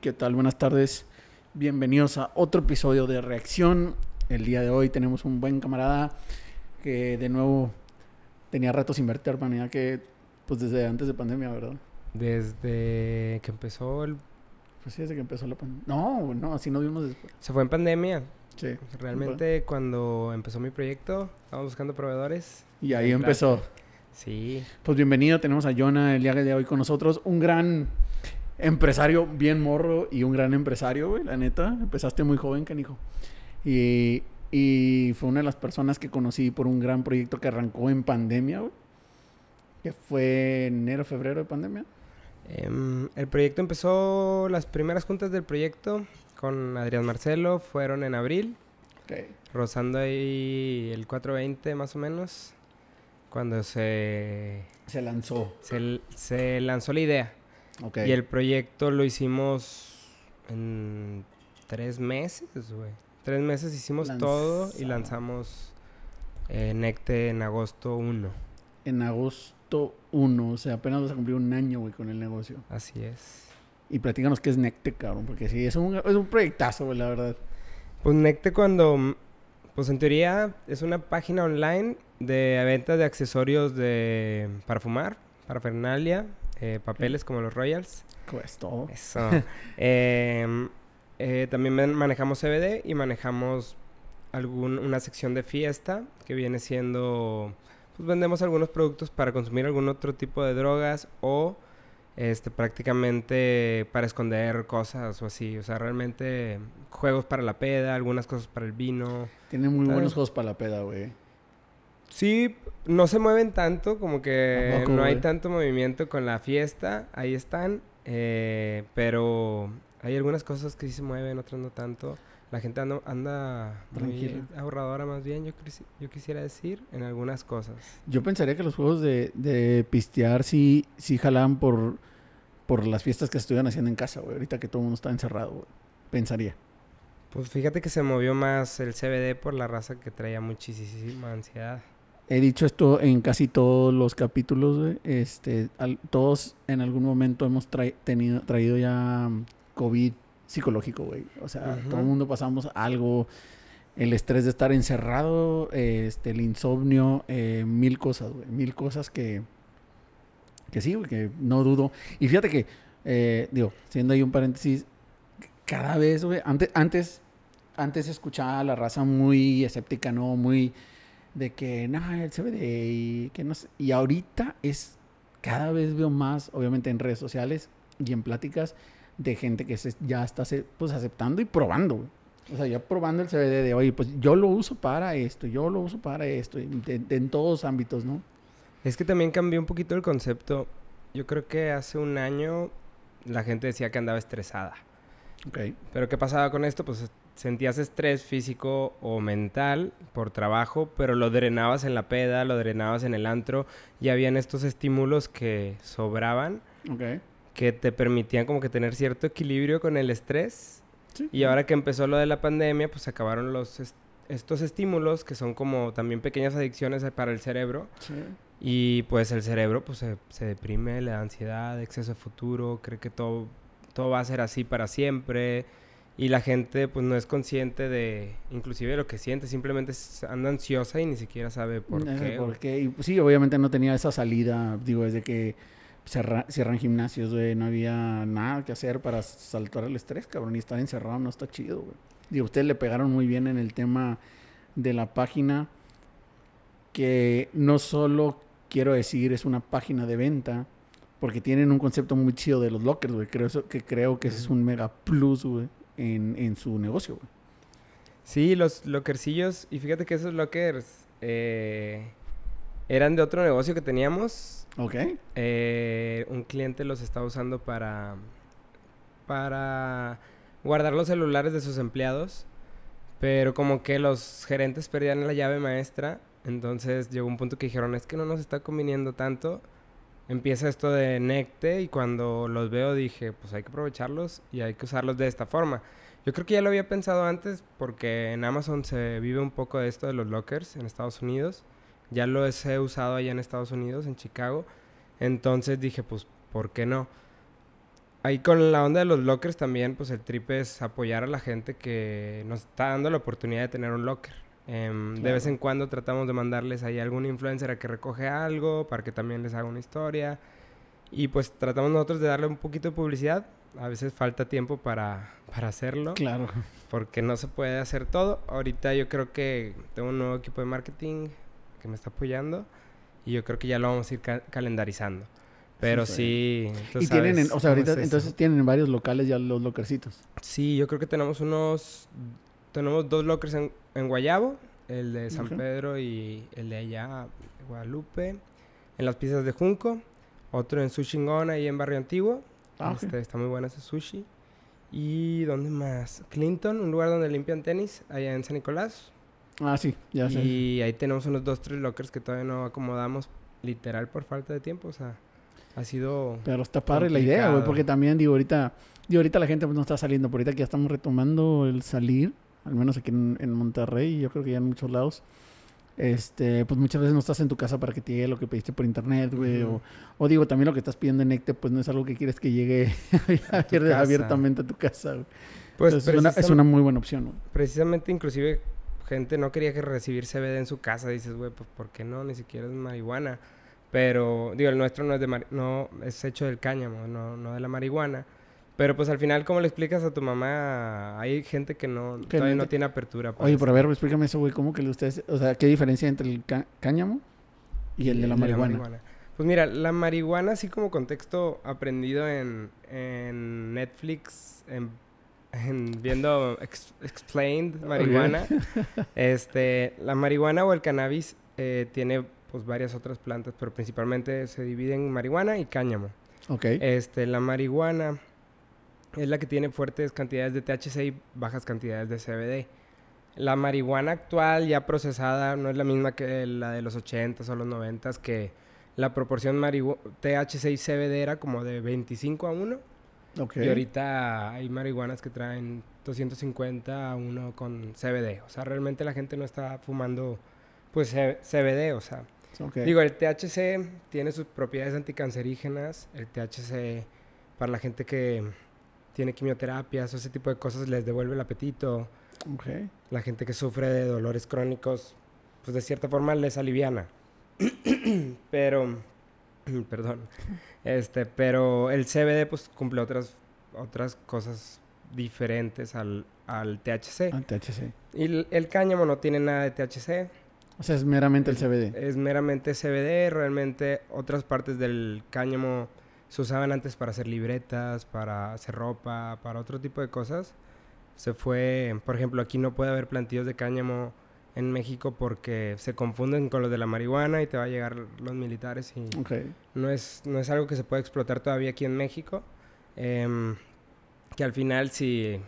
¿qué tal? Buenas tardes. Bienvenidos a otro episodio de Reacción. El día de hoy tenemos un buen camarada que de nuevo tenía rato sin verte, hermano, que pues desde antes de pandemia, ¿verdad? Desde que empezó el... Pues sí, desde que empezó la pandemia. No, no, así nos vimos después. Se fue en pandemia. Sí. Realmente cuando empezó mi proyecto, estábamos buscando proveedores. Y ahí empezó. Sí. Pues bienvenido, tenemos a Jonah el día de hoy con nosotros. Un gran empresario, bien morro y un gran empresario, güey, la neta. Empezaste muy joven, canijo. Y, y fue una de las personas que conocí por un gran proyecto que arrancó en pandemia, güey. Que fue enero, febrero de pandemia. Em, el proyecto empezó, las primeras juntas del proyecto con Adrián Marcelo fueron en abril. Okay. Rozando ahí el 420 más o menos. Cuando se... Se lanzó. Se, se lanzó la idea. Okay. Y el proyecto lo hicimos en tres meses, güey. Tres meses hicimos todo y lanzamos eh, Necte en agosto 1. En agosto 1, o sea, apenas vas a cumplir un año, güey, con el negocio. Así es. Y platícanos qué es Necte, cabrón, porque sí, es un, es un proyectazo, güey, la verdad. Pues Necte cuando... Pues en teoría es una página online de venta de accesorios de para fumar, parafernalia, eh, papeles como los Royals. Pues todo. Eso. Em, eh, también man- manejamos CBD y manejamos algún, una sección de fiesta que viene siendo... Pues vendemos algunos productos para consumir algún otro tipo de drogas o este, prácticamente para esconder cosas o así. O sea, realmente juegos para la peda, algunas cosas para el vino. Tiene muy buenos juegos para la peda, güey. Sí, no se mueven tanto, como que ¿A poco, no hay güey? tanto movimiento con la fiesta, ahí están, eh, pero hay algunas cosas que sí se mueven, otras no tanto. La gente anda, anda muy ahorradora más bien, yo, yo quisiera decir, en algunas cosas. Yo pensaría que los juegos de, de pistear sí, sí jalaban por, por las fiestas que se estuvieran haciendo en casa, güey. Ahorita que todo el mundo está encerrado, güey. Pensaría. Pues fíjate que se movió más el CBD por la raza que traía muchísima ansiedad. He dicho esto en casi todos los capítulos, güey. Este, al- todos en algún momento hemos tenido, traído ya mm, COVID psicológico, güey. O sea, todo el mundo pasamos algo. El estrés de estar encerrado, este, el insomnio, eh, mil cosas, güey. Mil cosas que, que sí, güey, que no dudo. Y fíjate que, eh, digo, siendo ahí un paréntesis, cada vez, güey, antes, antes, antes escuchaba a la raza muy escéptica, ¿no? Muy de que, no, el CBD y que no sé. Y ahorita es, cada vez veo más, obviamente en redes sociales y en pláticas, de gente que se, ya está pues aceptando y probando, güey. O sea, ya probando el CBD de, oye, pues yo lo uso para esto, yo lo uso para esto, y de- de- en todos ámbitos, ¿no? Es que también cambió un poquito el concepto. Yo creo que hace un año la gente decía que andaba estresada. Ok. Pero ¿qué pasaba con esto? Pues sentías estrés físico o mental por trabajo, pero lo drenabas en la peda, lo drenabas en el antro y habían estos estímulos que sobraban, que te permitían como que tener cierto equilibrio con el estrés. Sí. Y ahora que empezó lo de la pandemia, pues se acabaron los est- estos estímulos que son como también pequeñas adicciones para el cerebro Sí. y pues el cerebro pues se, se deprime, le da ansiedad, exceso de futuro, cree que todo, todo va a ser así para siempre. Y la gente pues no es consciente de inclusive de lo que siente, simplemente anda ansiosa y ni siquiera sabe por qué. ¿Por güey. qué? Y, pues, sí, obviamente no tenía esa salida, digo, desde que cerra- cierran gimnasios, güey, no había nada que hacer para saltar el estrés, cabrón, y estar encerrado no está chido, güey. Digo, ustedes le pegaron muy bien en el tema de la página, que no solo, quiero decir, es una página de venta, porque tienen un concepto muy chido de los lockers, güey, creo que creo que ese es un mega plus, güey, en, en su negocio, güey. Sí, los lockercillos, y fíjate que esos lockers eh, eran de otro negocio que teníamos. ¿Ok? Eh, un cliente los estaba usando para, para guardar los celulares de sus empleados, pero como que los gerentes perdían la llave maestra, entonces llegó un punto que dijeron, es que no nos está conviniendo tanto. Empieza esto de Necte y cuando los veo dije, pues hay que aprovecharlos y hay que usarlos de esta forma. Yo creo que ya lo había pensado antes porque en Amazon se vive un poco de esto de los lockers en Estados Unidos. Ya lo he usado allá en Estados Unidos, en Chicago. Entonces dije, pues, ¿por qué no? ahí con la onda de los lockers también, pues el trip es apoyar a la gente que nos está dando la oportunidad de tener un locker. Em, de vez en cuando tratamos de mandarles ahí a algún influencer a que recoge algo para que también les haga una historia. Y pues tratamos nosotros de darle un poquito de publicidad. A veces falta tiempo para, para hacerlo. Claro. Porque no se puede hacer todo. Ahorita yo creo que tengo un nuevo equipo de marketing que me está apoyando. Y yo creo que ya lo vamos a ir calendarizando. Pero sí. y tienen, o sea, ahorita entonces tienen varios locales ya los lockercitos. Sí, yo creo que tenemos unos. Tenemos dos lockers en, en Guayabo, el de San Pedro y el de allá, Guadalupe. En las piezas de Junco. Otro en Sushingona ahí en Barrio Antiguo. Ah, este, Está muy bueno ese sushi. ¿Y dónde más? Clinton, un lugar donde limpian tenis, allá en San Nicolás. Ah, sí, ya sé. Y ahí tenemos unos dos, tres lockers que todavía no acomodamos, literal por falta de tiempo, o sea ha sido. Pero está padre la idea, güey, porque también, digo, ahorita, digo, ahorita la gente pues, no está saliendo, por ahorita que ya estamos retomando el salir, al menos aquí en, Monterrey, y yo creo que ya en muchos lados. Este, pues muchas veces no estás en tu casa para que te llegue lo que pediste por internet, güey. o, digo, también lo que estás pidiendo en Ecte, pues no es algo que quieres que llegue abiertamente a tu casa, güey. Pues es, una, es, una, muy buena opción, güey. Precisamente, inclusive, gente no quería que recibir CBD en su casa. Dices, güey, pues ¿por qué no? Ni siquiera es marihuana. Pero, digo, el nuestro no es, de no, es hecho del cáñamo, no, no de la marihuana. Pero pues al final, ¿cómo le explicas a tu mamá? Hay gente que no todavía no tiene apertura. Oye, pero a ver, explícame eso, güey. ¿Cómo que ustedes, o sea, qué diferencia entre el cáñamo y el de la, marihuana? Pues mira, la marihuana, así como contexto aprendido en, en Netflix, en, viendo Explained marihuana, este, la marihuana o el cannabis eh, tiene pues varias otras plantas, pero principalmente se divide en marihuana y cáñamo. Ok. Este, la marihuana es la que tiene fuertes cantidades de THC y bajas cantidades de CBD. La marihuana actual ya procesada no es la misma que la de los 80s o los 90s, que la proporción THC y CBD era como de 25 a 1. Okay. Y ahorita hay marihuanas que traen 250 a 1 con CBD. O sea, realmente la gente no está fumando pues CBD, o sea, Digo, el THC tiene sus propiedades anticancerígenas. El THC, para la gente que tiene quimioterapias o ese tipo de cosas, les devuelve el apetito. La gente que sufre de dolores crónicos, pues de cierta forma les aliviana. pero, perdón, este, pero el CBD pues cumple otras, otras cosas diferentes al, al THC. Al THC. Y el, el cáñamo no tiene nada de THC. O sea, es meramente el CBD. Es meramente CBD. Realmente otras partes del cáñamo se usaban antes para hacer libretas, para hacer ropa, para otro tipo de cosas. Se fue, por ejemplo, aquí no puede haber plantillos de cáñamo en México porque se confunden con los de la marihuana y te va a llegar los militares y no, es, no es algo que se pueda explotar todavía aquí en México. Em, que al final si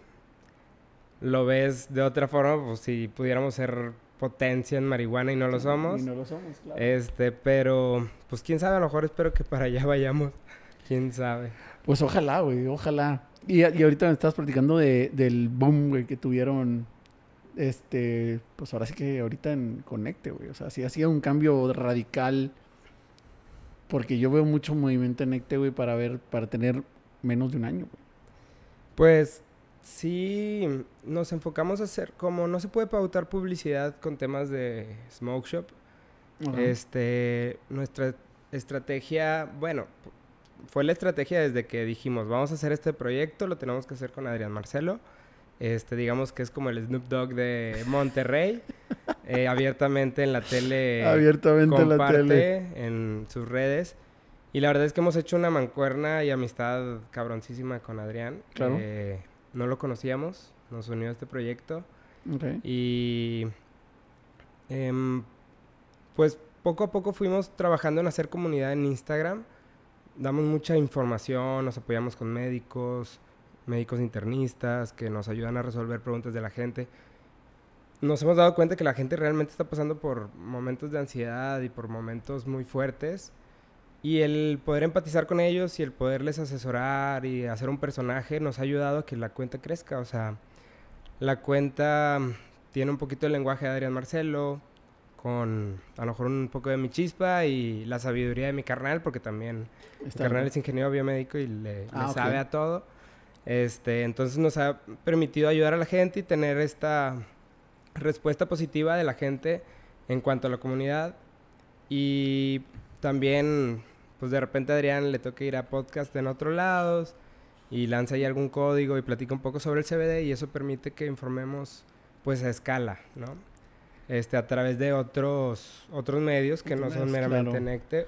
lo ves de otra forma, pues si pudiéramos ser potencia en marihuana y no lo somos. Y no lo somos, claro. Este, pero, pues quién sabe, a lo mejor espero que para allá vayamos. Quién sabe. Pues ojalá, güey, ojalá. Y, y ahorita me estabas platicando de, del boom, güey, que tuvieron. Este, pues ahora sí que ahorita en Conecte, güey. O sea, sí ha sido un cambio radical. Porque yo veo mucho movimiento en Necte, güey, para ver, para tener menos de un año, güey. Pues sí nos enfocamos a hacer, como no se puede pautar publicidad con temas de smoke shop, este, nuestra estrategia, bueno, fue la estrategia desde que dijimos, vamos a hacer este proyecto, lo tenemos que hacer con Adrián Marcelo. Este, digamos que es como el Snoop Dogg de Monterrey. Eh, abiertamente en la tele. Abiertamente en la tele. En sus redes. Y la verdad es que hemos hecho una mancuerna y amistad cabroncísima con Adrián. Claro. Eh, no lo conocíamos, nos unió a este proyecto. Y em, pues poco a poco fuimos trabajando en hacer comunidad en Instagram. Damos mucha información, nos apoyamos con médicos, médicos internistas que nos ayudan a resolver preguntas de la gente. Nos hemos dado cuenta que la gente realmente está pasando por momentos de ansiedad y por momentos muy fuertes y el poder empatizar con ellos y el poderles asesorar y hacer un personaje nos ha ayudado a que la cuenta crezca. O sea, la cuenta tiene un poquito el lenguaje de Adrián Marcelo, con a lo mejor un poco de mi chispa y la sabiduría de mi carnal, porque también mi carnal es ingeniero biomédico y le, Ah, sabe ok. a todo. Este, entonces nos ha permitido ayudar a la gente y tener esta respuesta positiva de la gente en cuanto a la comunidad. Y también, pues de repente a Adrián le toca ir a podcast en otros lados y lanza ahí algún código y platica un poco sobre el CBD y eso permite que informemos pues a escala, ¿no? Este, a través de otros, otros medios que no son meramente claro. Necte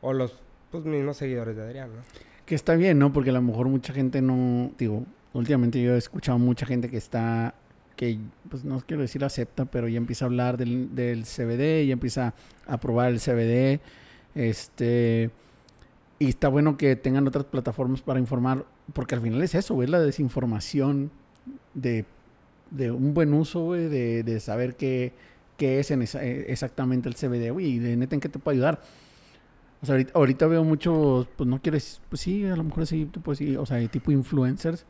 o los pues, mismos seguidores de Adrián, ¿no? Que está bien, ¿no? Porque a lo mejor mucha gente no, digo, últimamente yo he escuchado mucha gente que está, que pues no quiero decir acepta, pero ya empieza a hablar del, del CBD, ya empieza a probar el CBD, este, y está bueno que tengan otras plataformas para informar, porque al final es eso, es la desinformación de, de un buen uso, güey, de, de saber qué, qué es en esa- eh, exactamente el CBD, güey, y de neta en qué te puede ayudar. O sea, ahorita, ahorita veo muchos, pues no quieres, pues sí, a lo mejor sí, tú puedes sí, o sea, tipo influencers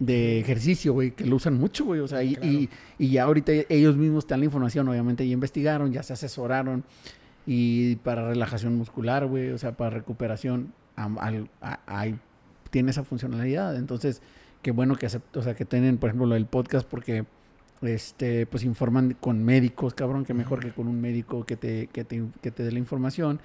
de ejercicio, güey, que lo usan mucho, güey, o sea, y, Claro. y, y ya ahorita ellos mismos te dan la información, obviamente ya investigaron, ya se asesoraron, y para relajación muscular, güey, o sea, para recuperación, am- al- a- hay- tiene esa funcionalidad, entonces, qué bueno que acept- o sea, que tienen, por ejemplo, lo del podcast, porque, este, pues informan con médicos, cabrón, que mejor que con un médico que te, que te, que te dé la información,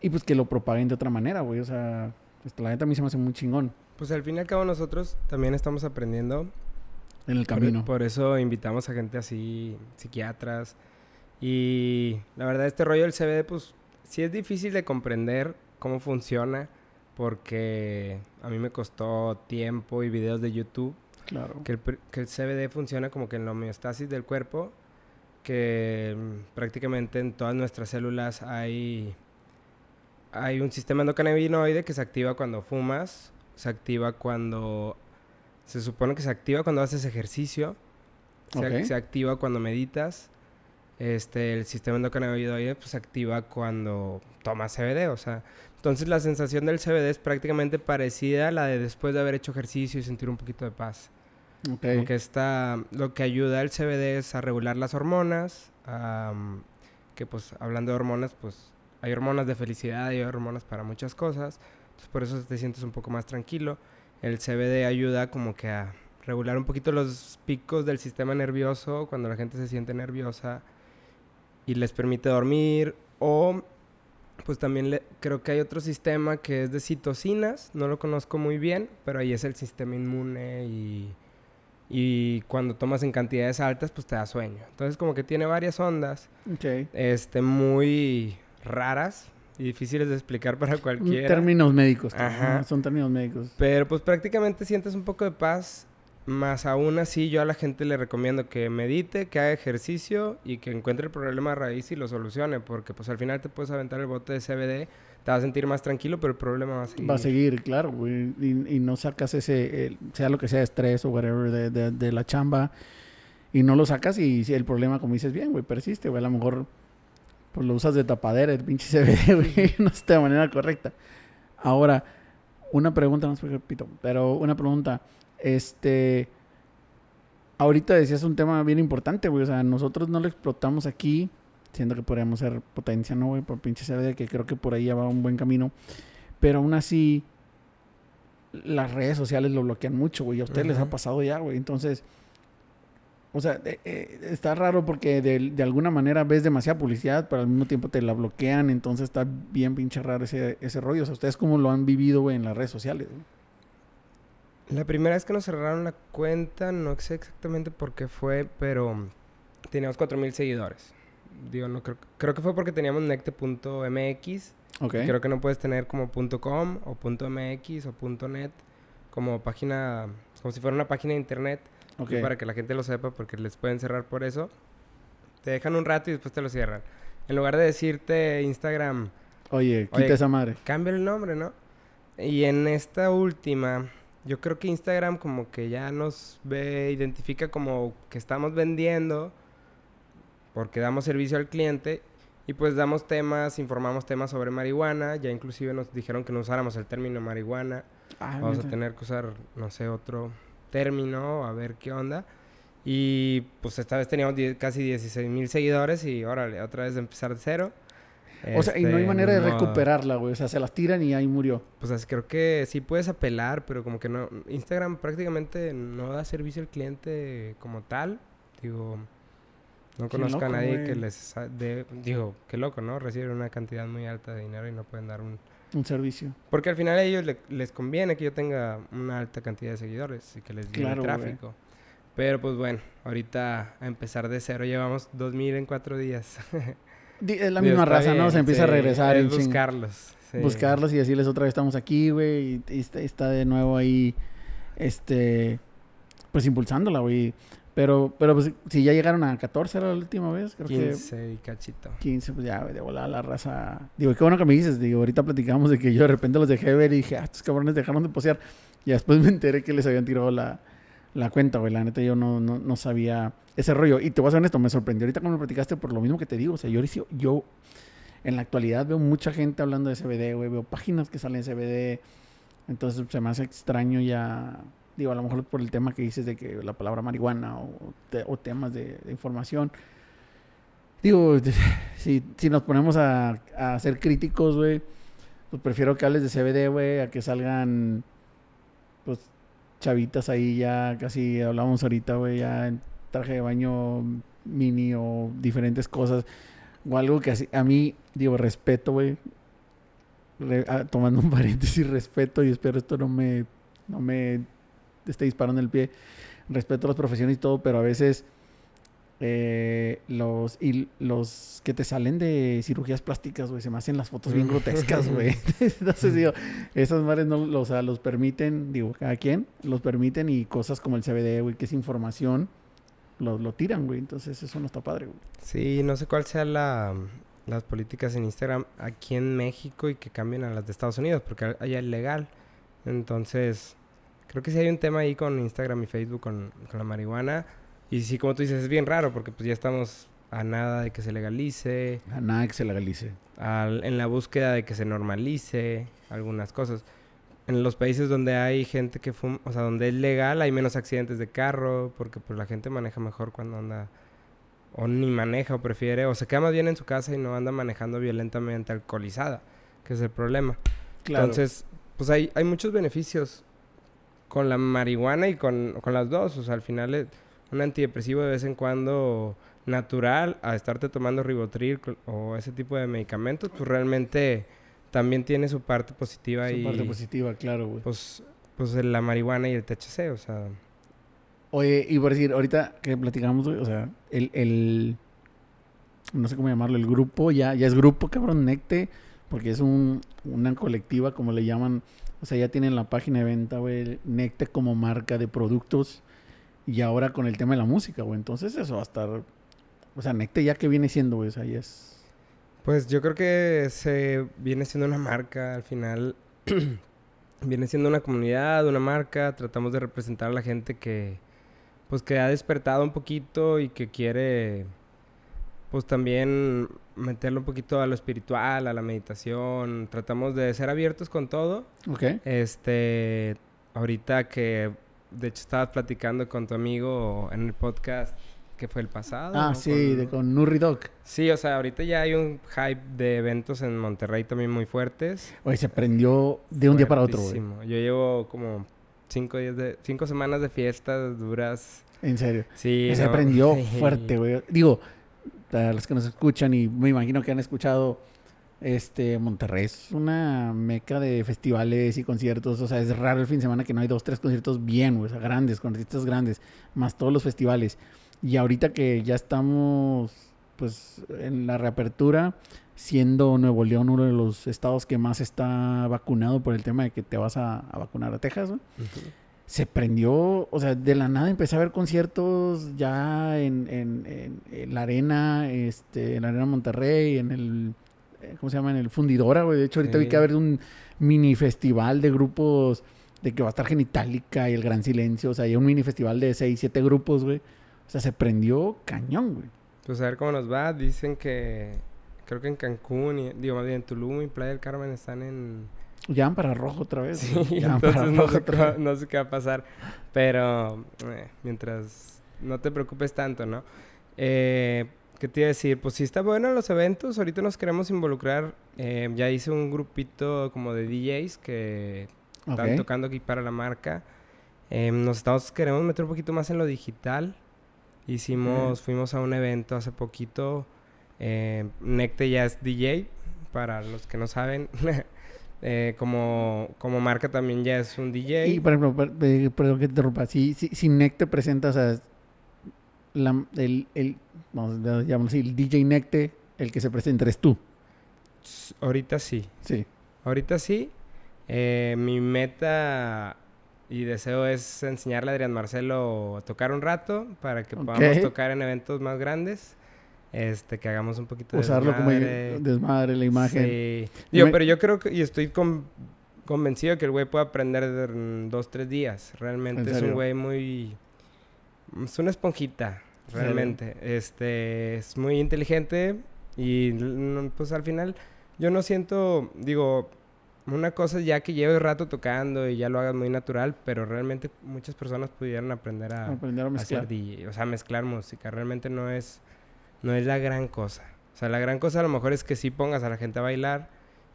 y pues que lo propaguen de otra manera, güey. O sea, pues, la neta a mí se me hace muy chingón Pues al fin y al cabo nosotros también estamos aprendiendo en el Por- camino. Por, eso invitamos a gente así, psiquiatras. Y la verdad, este rollo del CBD, pues sí es difícil de comprender cómo funciona. Porque a mí me costó tiempo y videos de YouTube. Claro. Que el, pr- que el CBD funciona como que en la homeostasis del cuerpo. Que mm, prácticamente en todas nuestras células hay, hay un sistema endocannabinoide que se activa cuando fumas. Se activa cuando... Se supone que se activa cuando haces ejercicio. Se activa cuando meditas. Este, el sistema endocannabinoide pues, se activa cuando tomas CBD. O sea, entonces la sensación del CBD es prácticamente parecida a la de después de haber hecho ejercicio y sentir un poquito de paz. Ok. Como que está, lo que ayuda al CBD es a regular las hormonas, que pues hablando de hormonas, pues hay hormonas de felicidad y hay hormonas para muchas cosas, entonces por eso te sientes un poco más tranquilo. El CBD ayuda como que a regular un poquito los picos del sistema nervioso cuando la gente se siente nerviosa y les permite dormir o pues también le- creo que hay otro sistema que es de citocinas, no lo conozco muy bien, pero ahí es el sistema inmune y, y cuando tomas en cantidades altas pues te da sueño. Entonces como que tiene varias ondas, este, muy raras y difíciles de explicar para cualquiera. Términos médicos. Ajá. Son términos médicos. Pero pues prácticamente sientes un poco de paz. Más aún así, yo a la gente le recomiendo que medite, que haga ejercicio y que encuentre el problema de raíz y lo solucione. Porque pues al final te puedes aventar el bote de CBD, te vas a sentir más tranquilo, pero el problema va a seguir. Va a seguir, claro, güey. Y, y no sacas ese, el- sea lo que sea, estrés o whatever de, de- de la chamba. Y no lo sacas y el problema, como dices bien, güey, persiste, güey. A lo mejor pues lo usas de tapadera, el pinche CBD, güey. no está de manera correcta. Ahora, una pregunta, no sé por qué repito, pero una pregunta. Este. Ahorita decías un tema bien importante, güey. O sea, nosotros no lo explotamos aquí. Siendo que podríamos ser potencia, ¿no, güey? Por pinche CBD, que creo que por ahí ya va un buen camino. Pero aún así, las redes sociales lo bloquean mucho, güey. A ustedes les ha pasado ya, güey. Entonces, o sea, eh, eh, está raro porque de, de alguna manera ves demasiada publicidad, pero al mismo tiempo te la bloquean. Entonces está bien pinche raro ese, ese rollo. O sea, ¿ustedes cómo lo han vivido, güey, en las redes sociales? güey? La primera vez que nos cerraron la cuenta, no sé exactamente por qué fue, pero teníamos 4000 seguidores. Digo, no creo, creo que fue porque teníamos necte.mx. Ok. Creo que no puedes tener como .com o .mx o .net como página, como si fuera una página de internet. ok. Y Para que la gente lo sepa, porque les pueden cerrar por eso. Te dejan un rato y después te lo cierran. En lugar de decirte Instagram, Oye, quita Oye, esa madre. cambia el nombre, ¿no? Y en esta última, yo creo que Instagram como que ya nos ve, identifica como que estamos vendiendo, porque damos servicio al cliente, y pues damos temas, informamos temas sobre marihuana, ya inclusive nos dijeron que no usáramos el término marihuana, Ah, vamos a tener que usar, no sé, otro término, a ver qué onda. Y pues esta vez teníamos casi 16 mil seguidores y órale, otra vez de empezar de cero. O sea, y no hay Este, manera de no- recuperarla, güey. O sea, se las tiran y ahí murió. Pues creo que sí puedes apelar, pero como que no. Instagram prácticamente no da servicio al cliente como tal. Digo, no conozco a loco, nadie güey. que les dé- Digo, qué loco, ¿no? Reciben una cantidad muy alta de dinero y no pueden dar un. Un servicio. Porque al final a ellos le- les conviene que yo tenga una alta cantidad de seguidores y que les llegue Claro, güey. tráfico. Pero pues bueno, ahorita a empezar de cero llevamos 2000 en cuatro días. Es la misma raza, ¿no? Se empieza a regresar. Es buscarlos. sí. buscarlos y decirles otra vez estamos aquí, güey, y, y está, de nuevo ahí, este, pues impulsándola, güey. Pero, pero pues si ya llegaron a 14 era la última vez, creo 15 y cachito. que 15, pues ya, güey, de volada la raza. Digo, qué bueno que me dices, digo, ahorita platicamos de que yo de repente los dejé ver y dije, ah, estos cabrones dejaron de posear. Y después me enteré que les habían tirado la, la cuenta, güey. La neta yo no, no, no sabía ese rollo. Y te voy a ser honesto, me sorprendió ahorita cuando me platicaste por lo mismo que te digo. O sea, yo, yo en la actualidad veo mucha gente hablando de CBD, güey. Veo páginas que salen CBD. Entonces se me hace extraño ya. Digo, a lo mejor por el tema que dices de que la palabra marihuana o, o temas de, de información. Digo, si, si nos ponemos a, a ser críticos, güey, pues prefiero que hables de CBD, güey, a que salgan, pues, chavitas ahí ya, casi hablamos ahorita, güey, ya en traje de baño mini o diferentes cosas. O algo que así, a mí, digo, respeto, güey. Ah, tomando un paréntesis, respeto y espero esto no me, no me esté disparando el pie. Respeto las profesiones y todo, pero a veces eh, los, y los que te salen de cirugías plásticas, güey, se me hacen las fotos bien grotescas, güey. Entonces digo, esas madres no, o sea, los permiten, digo, cada quien, los permiten y cosas como el CBD, güey, que es información, lo, lo tiran, güey. Entonces eso no está padre, güey. Sí, no sé cuál sea la, las políticas en Instagram aquí en México y que cambien a las de Estados Unidos, porque allá es legal. Entonces, creo que sí hay un tema ahí con Instagram y Facebook con, con la marihuana. Y sí, como tú dices, es bien raro porque pues ya estamos a nada de que se legalice, A nada que se legalice. al- en la búsqueda de que se normalice algunas cosas. En los países donde hay gente que fuma, o sea, donde es legal, hay menos accidentes de carro, porque pues la gente maneja mejor cuando anda, o ni maneja o prefiere, o se queda más bien en su casa y no anda manejando violentamente alcoholizada, que es el problema. Claro. Entonces, pues hay, hay muchos beneficios con la marihuana y con, con las dos. O sea, al final es un antidepresivo de vez en cuando natural a estarte tomando ribotril o ese tipo de medicamentos, pues realmente también tiene su parte positiva Su y parte positiva, claro, güey. pues pues la marihuana y el THC, o sea, Oye, y por decir, ahorita que platicamos, güey, o sea, el, el, no sé cómo llamarlo, el grupo, ya, ya es grupo, cabrón, Necte, porque es un, una colectiva, como le llaman, o sea, ya tienen la página de venta, güey, Necte como marca de productos, y ahora con el tema de la música, güey, entonces eso va a estar, o sea, Necte ya que viene siendo, güey, o sea, ya es, Pues yo creo que se viene siendo una marca al final. viene siendo una comunidad, una marca. Tratamos de representar a la gente que, pues, que ha despertado un poquito y que quiere, pues, también meterle un poquito a lo espiritual, a la meditación. Tratamos de ser abiertos con todo. ok, Este, ahorita que, de hecho, estabas platicando con tu amigo en el podcast que fue el pasado. ah, ¿no? sí, Con- de, con Nurri Doc, Sí, o sea, ahorita ya hay un hype de eventos en Monterrey también muy fuertes. oye, se prendió de un día para otro, güey. Yo llevo como cinco días de, cinco semanas de fiestas duras. en serio. Sí, se no, prendió fuerte, güey. Digo, para los que nos escuchan y me imagino que han escuchado, este, Monterrey es una meca de festivales y conciertos. O sea, es raro el fin de semana que no hay dos, tres conciertos bien, o sea, grandes, con artistas grandes, más todos los festivales. Y ahorita que ya estamos, pues, en la reapertura, siendo Nuevo León uno de los estados que más está vacunado por el tema de que te vas a, a vacunar a Texas, se prendió, o sea, de la nada empecé a ver conciertos ya en, en- en- en la arena, este, en la arena Monterrey, en el, ¿cómo se llama? En el Fundidora, güey. De hecho, ahorita vi que va a haber un mini festival de grupos, de que va a estar Genitalica y El Gran Silencio, o sea, hay un mini festival de seis, siete grupos, güey. O sea, se prendió cañón, güey. Pues a ver cómo nos va. Dicen que creo que en Cancún, y, digo más bien en Tulum y Playa del Carmen están en... Ya van para rojo otra vez. Sí, Ya van para entonces no rojo sé, otra no sé qué va a pasar. Pero eh, mientras no te preocupes tanto, ¿no? Eh, ¿Qué te iba a decir? Pues sí está bueno los eventos. Ahorita nos queremos involucrar. Eh, ya hice un grupito como de DJs que están tocando aquí para la marca. Eh, nos estamos, queremos meter un poquito más en lo digital. Hicimos, fuimos a un evento hace poquito. Eh, Necte ya es DJ, para los que no saben. como, como marca también ya es un DJ. Y, por ejemplo, perdón que te interrumpa. Si, si, si Necte presenta, o sea, el, el, vamos a así, el DJ Necte, el que se presenta eres tú. Ahorita sí. Sí. Ahorita sí. Eh, mi meta y deseo es enseñarle a Adrián Marcelo a tocar un rato para que podamos tocar en eventos más grandes. Este, que hagamos un poquito de Usarlo como desmadre, la imagen. Sí. Yo, pero yo creo que, y estoy convencido que el güey puede aprender en dos, tres días. Realmente es un güey muy es una esponjita, realmente. Este, es muy inteligente y pues al final yo no siento, digo, una cosa ya que lleves rato tocando y ya lo hagas muy natural, pero realmente muchas personas pudieran aprender a, aprender a mezclar. o sea, mezclar música. Realmente no es, no es la gran cosa. O sea, la gran cosa a lo mejor es que sí pongas a la gente a bailar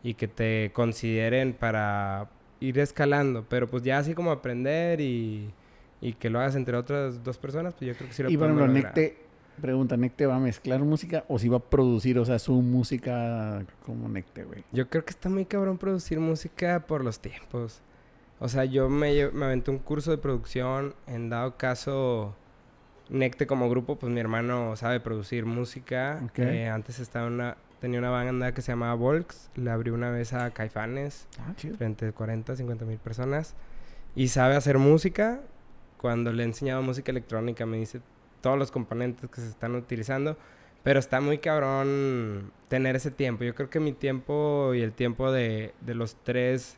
y que te consideren para ir escalando, pero pues ya así como aprender y y que lo hagas entre otras dos personas, pues yo creo que sí lo Y bueno, Necte, pregunta, ¿Necte va a mezclar música o si va a producir, o sea, su música como Necte, güey? Yo creo que está muy cabrón producir música por los tiempos. O sea, yo me, me aventé un curso de producción, en dado caso... Necte como grupo, pues mi hermano sabe producir música. Eh, antes estaba una, tenía una banda que se llamaba Volks. Le abrió una vez a Caifanes. Ah, frente a 40, 50 mil personas. Y sabe hacer música cuando le he enseñado música electrónica me dice todos los componentes que se están utilizando. Pero está muy cabrón tener ese tiempo. Yo creo que mi tiempo y el tiempo de, de los tres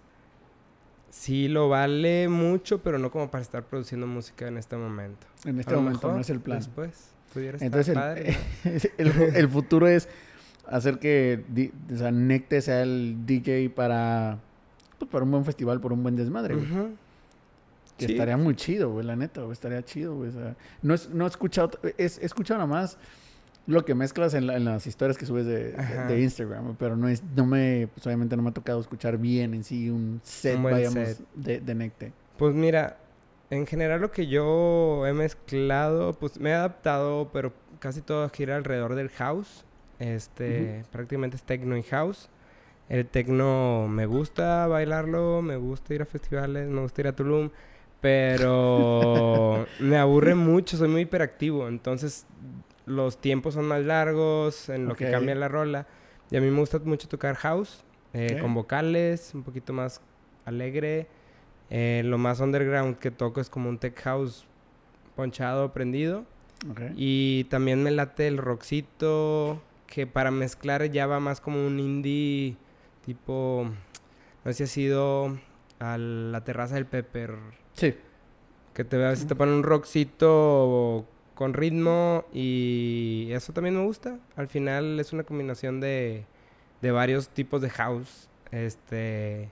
sí lo vale mucho, pero no como para estar produciendo música en este momento. En este momento no es el plan. Después pudiera Entonces estar el, padre. El, el, futuro es hacer que o sea, Necte sea el DJ para, pues, para un buen festival, por un buen desmadre. Que estaría muy chido, güey, la neta, güey, estaría chido, güey. O sea, no, es, no he escuchado, he, escuchado nada más lo que mezclas en, las historias que subes de, Instagram, pero no es, no me, pues obviamente no me ha tocado escuchar bien en sí un set, vayamos, De, de Necte. Pues mira, en general lo que yo he mezclado, pues me he adaptado, pero casi todo gira alrededor del house. Este, prácticamente es techno y house. El techno me gusta bailarlo, me gusta ir a festivales, me gusta ir a Tulum. Pero me aburre mucho, soy muy hiperactivo. Entonces, los tiempos son más largos en lo que cambia la rola. Y a mí me gusta mucho tocar house, eh, con vocales, un poquito más alegre. Eh, lo más underground que toco es como un tech house ponchado, prendido. Y también me late el rockcito, que para mezclar ya va más como un indie tipo... No sé si ha sido a la terraza del Pepper Sí. Que te veas, te ponen un rockcito con ritmo y eso también me gusta. Al final es una combinación de, de varios tipos de house. Este.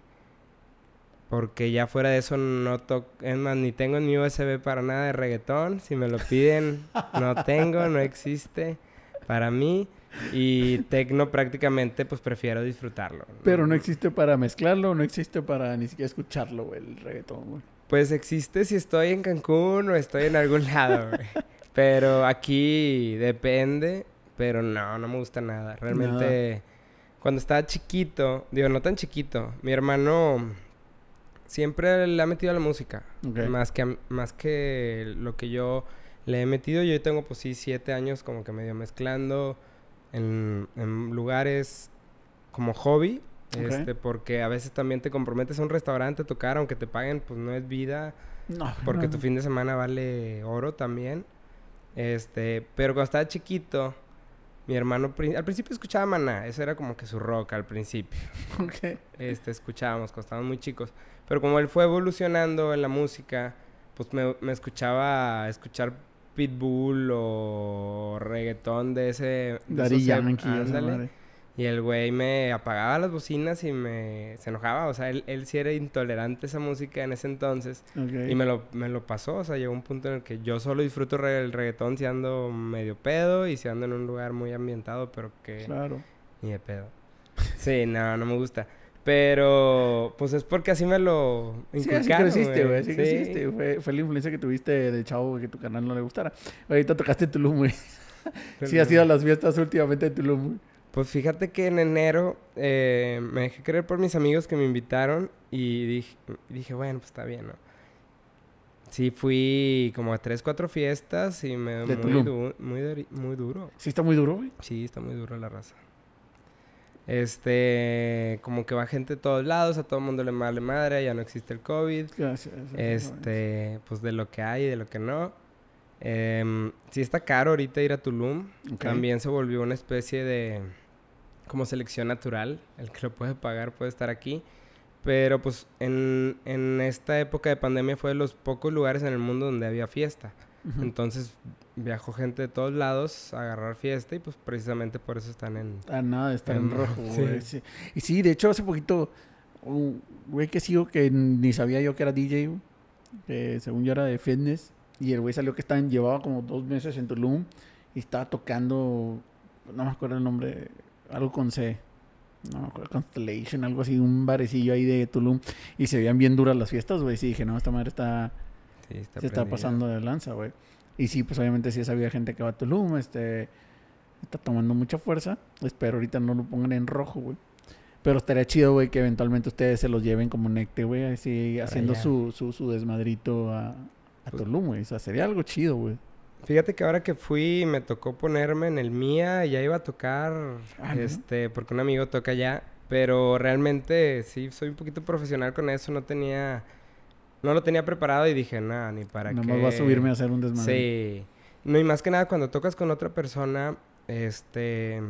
Porque ya fuera de eso no toco, es más, ni tengo en mi USB para nada de reggaetón. Si me lo piden, no tengo, no existe para mí. Y tecno prácticamente pues prefiero disfrutarlo. Pero no existe para mezclarlo, no existe para ni siquiera escucharlo, el reggaetón, güey. Pues existe si estoy en Cancún o estoy en algún lado, güey. Pero aquí depende, pero no, no me gusta nada. Realmente, cuando estaba chiquito, digo, no tan chiquito, mi hermano siempre le ha metido a la música. Más, que, más que lo que yo le he metido. Yo tengo, pues sí, siete años como que medio mezclando en, en lugares como hobby. Este, porque a veces también te comprometes a un restaurante a tocar, aunque te paguen, pues no es vida. No. Porque tu fin de semana vale oro también. Este, pero cuando estaba chiquito, mi hermano al principio escuchaba Maná, eso era como que su rock al principio. Okay. Este, escuchábamos cuando estábamos muy chicos. Pero como él fue evolucionando en la música, pues me, me escuchaba escuchar Pitbull o reggaetón de ese... De Daddy Yankee, Y el güey me apagaba las bocinas y me se enojaba. O sea, él, él sí era intolerante a esa música en ese entonces. Ok. Y me lo, me lo pasó. O sea, llegó un punto en el que yo solo disfruto re- el reggaetón si ando medio pedo y si ando en un lugar muy ambientado, pero que Claro. ni de pedo. Sí, no, no me gusta. Pero, pues es porque así me lo Sí, así inculcaron, creciste, güey. Así Sí. creciste. Fue, fue la influencia que tuviste de chavo que tu canal no le gustara. Ahorita tocaste Tulum, güey. Sí, has ido a las fiestas últimamente de Tulum, güey. Pues fíjate que en enero eh, me dejé creer por mis amigos que me invitaron y dije, dije, bueno, pues está bien, ¿no? Sí, fui como a tres, cuatro fiestas y me... De muy, du- muy, muy duro. Sí, está muy duro, güey. Sí, está muy duro la raza. Este, como que va gente de todos lados, a todo el mundo le vale madre, ya no existe el COVID. Gracias. Este, pues de lo que hay y de lo que no. Em, sí está caro ahorita ir a Tulum. También se volvió una especie de como selección natural. El que lo puede pagar puede estar aquí. Pero pues en, en esta época de pandemia fue de los pocos lugares en el mundo donde había fiesta. Entonces viajó gente de todos lados a agarrar fiesta y pues precisamente por eso están en... A nada de estar en Em, rojo, sí. güey. sí. Y sí, de hecho, hace poquito, un güey que sigo que ni sabía yo que era DJ, que según yo era de fitness, y el güey salió que estaba en- llevaba como dos meses en Tulum y estaba tocando, no me acuerdo el nombre, algo con C. No me acuerdo, Constellation, algo así, un barecillo ahí de Tulum. Y se veían bien duras las fiestas, güey. Sí, dije, no, esta madre está, Sí, está se está pasando de lanza, güey. Y sí, pues obviamente sí sabía gente que va a Tulum, este, está tomando mucha fuerza. Espero ahorita no lo pongan en rojo, güey. Pero estaría chido, güey, que eventualmente ustedes se los lleven como necte, güey, así Para haciendo su, su, su desmadrito a, a Pues- Tulum, güey. O sea, sería algo chido, güey. Fíjate que ahora que fui me tocó ponerme en el Mía y ya iba a tocar, Ah, ¿no? este, porque un amigo toca allá, pero realmente sí soy un poquito profesional con eso, no tenía, no lo tenía preparado y dije, nada, ni para Nada qué. más va a subirme a hacer un desmadre. Sí. No, y más que nada cuando tocas con otra persona, este,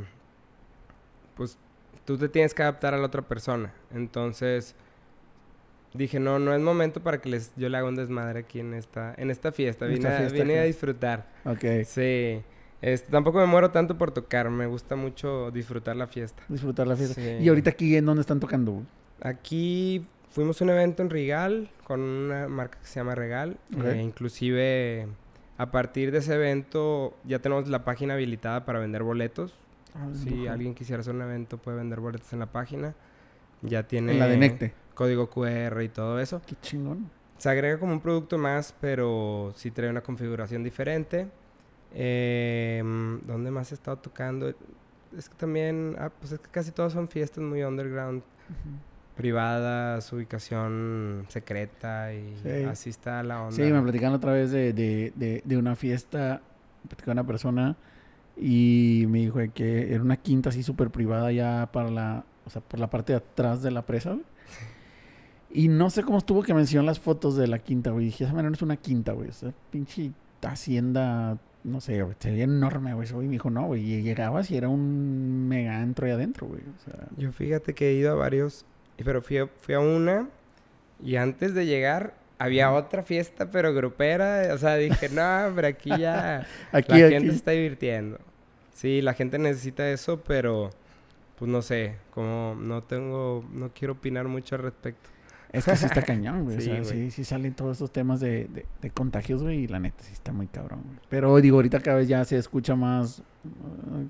pues tú te tienes que adaptar a la otra persona. Entonces dije, no, no es momento para que les, yo le haga un desmadre aquí en esta, en esta fiesta. Vine, esta a- vine a disfrutar. Ok. Sí. Este, tampoco me muero tanto por tocar, me gusta mucho disfrutar la fiesta. Disfrutar la fiesta. Sí. Y ahorita aquí, ¿en dónde están tocando? Aquí fuimos a un evento en Regal con una marca que se llama Regal. Eh, inclusive a partir de ese evento ya tenemos la página habilitada para vender boletos. Ah, Si alguien quisiera hacer un evento puede vender boletos en la página. Ya tiene En la de Necte. Código QR y todo eso. Qué chingón. Se agrega como un producto más, pero sí trae una configuración diferente. Eh, ¿Dónde más he estado tocando? Es que también, ah, pues es que casi todas son fiestas muy underground, privadas, ubicación secreta y Sí. así está la onda. Sí, me platicaron otra vez de, de, de, de una fiesta, platicó una persona y me dijo que era una quinta así súper privada ya para la, o sea, por la parte de atrás de la presa. Y no sé cómo estuvo que mencionó las fotos de la quinta, güey. Dije, esa manera no es una quinta, güey. O sea, pinche hacienda, no sé, güey. Se veía enorme, güey. Y me dijo, no, güey. Y llegabas y era un mega antro ahí adentro, güey. O sea, Yo fíjate que he ido a varios, pero fui a, fui a una y antes de llegar había otra fiesta, pero grupera. O sea, dije, no, pero aquí ya aquí, la aquí. gente se está divirtiendo. Sí, la gente necesita eso, pero pues no sé, como no tengo, no quiero opinar mucho al respecto. Es que sí está cañón, güey. Sí, o sea, sí, sí salen todos estos temas de, de, de contagios, güey. Y la neta sí está muy cabrón, güey. Pero digo, ahorita cada vez ya se escucha más. uh,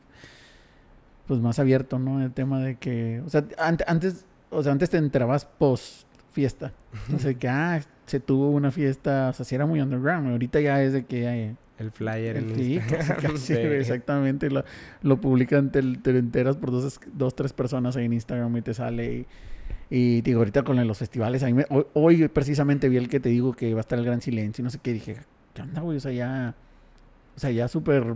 pues más abierto, ¿no? El tema de que. O sea, ante- antes. O sea, antes te enterabas post fiesta. O sea, que, ah, se tuvo una fiesta. O sea, sí era muy underground. Ahorita ya es de que. ay, El flyer en sí, Sí. exactamente. Lo, lo publican, te, te enteras por dos, dos, tres personas ahí en Instagram y te sale. Y, y digo, ahorita con los festivales, a mí me- hoy, hoy precisamente vi el que te digo que va a estar el gran silencio y no sé qué. Dije, ¿qué onda, güey? O sea, ya. O sea, ya súper.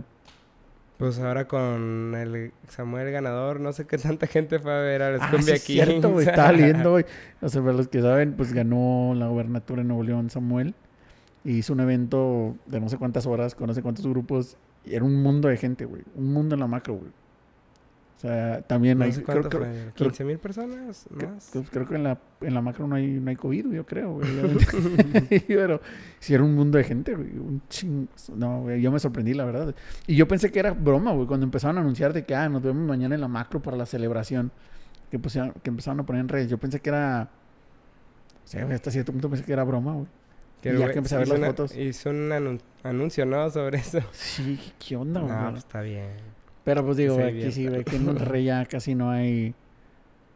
Pues ahora con el Samuel ganador, no sé qué tanta gente fue a ver a los Ah, sí, es cierto, güey. Estaba leyendo hoy. O sea, para los que saben, pues ganó la gobernatura en Nuevo León Samuel. Y hizo un evento de no sé cuántas horas, con no sé cuántos grupos. Y era un mundo de gente, güey. Un mundo en la macro, güey. Sea, también No hay... sé cuánto creo- fue. creo- ¿15 mil personas más? creo que en la, en la macro no hay, no hay COVID, yo creo, güey. Pero si era un mundo de gente, güey. Un ching... No, güey, yo me sorprendí, la verdad. Y yo pensé que era broma, güey. Cuando empezaron a anunciar de que, ah, nos vemos mañana en la macro para la celebración. Que, pusieron- que empezaron a poner en redes. Yo pensé que era... O sea, hasta cierto punto pensé que era broma, güey. Que y ya que empecé a ver las una- fotos. Hizo un anun- anuncio, ¿no? Sobre eso. Sí, ¿qué onda, No, güey? pues está bien. Pero pues digo, aquí sí, güey, que en Monterrey ya casi no hay...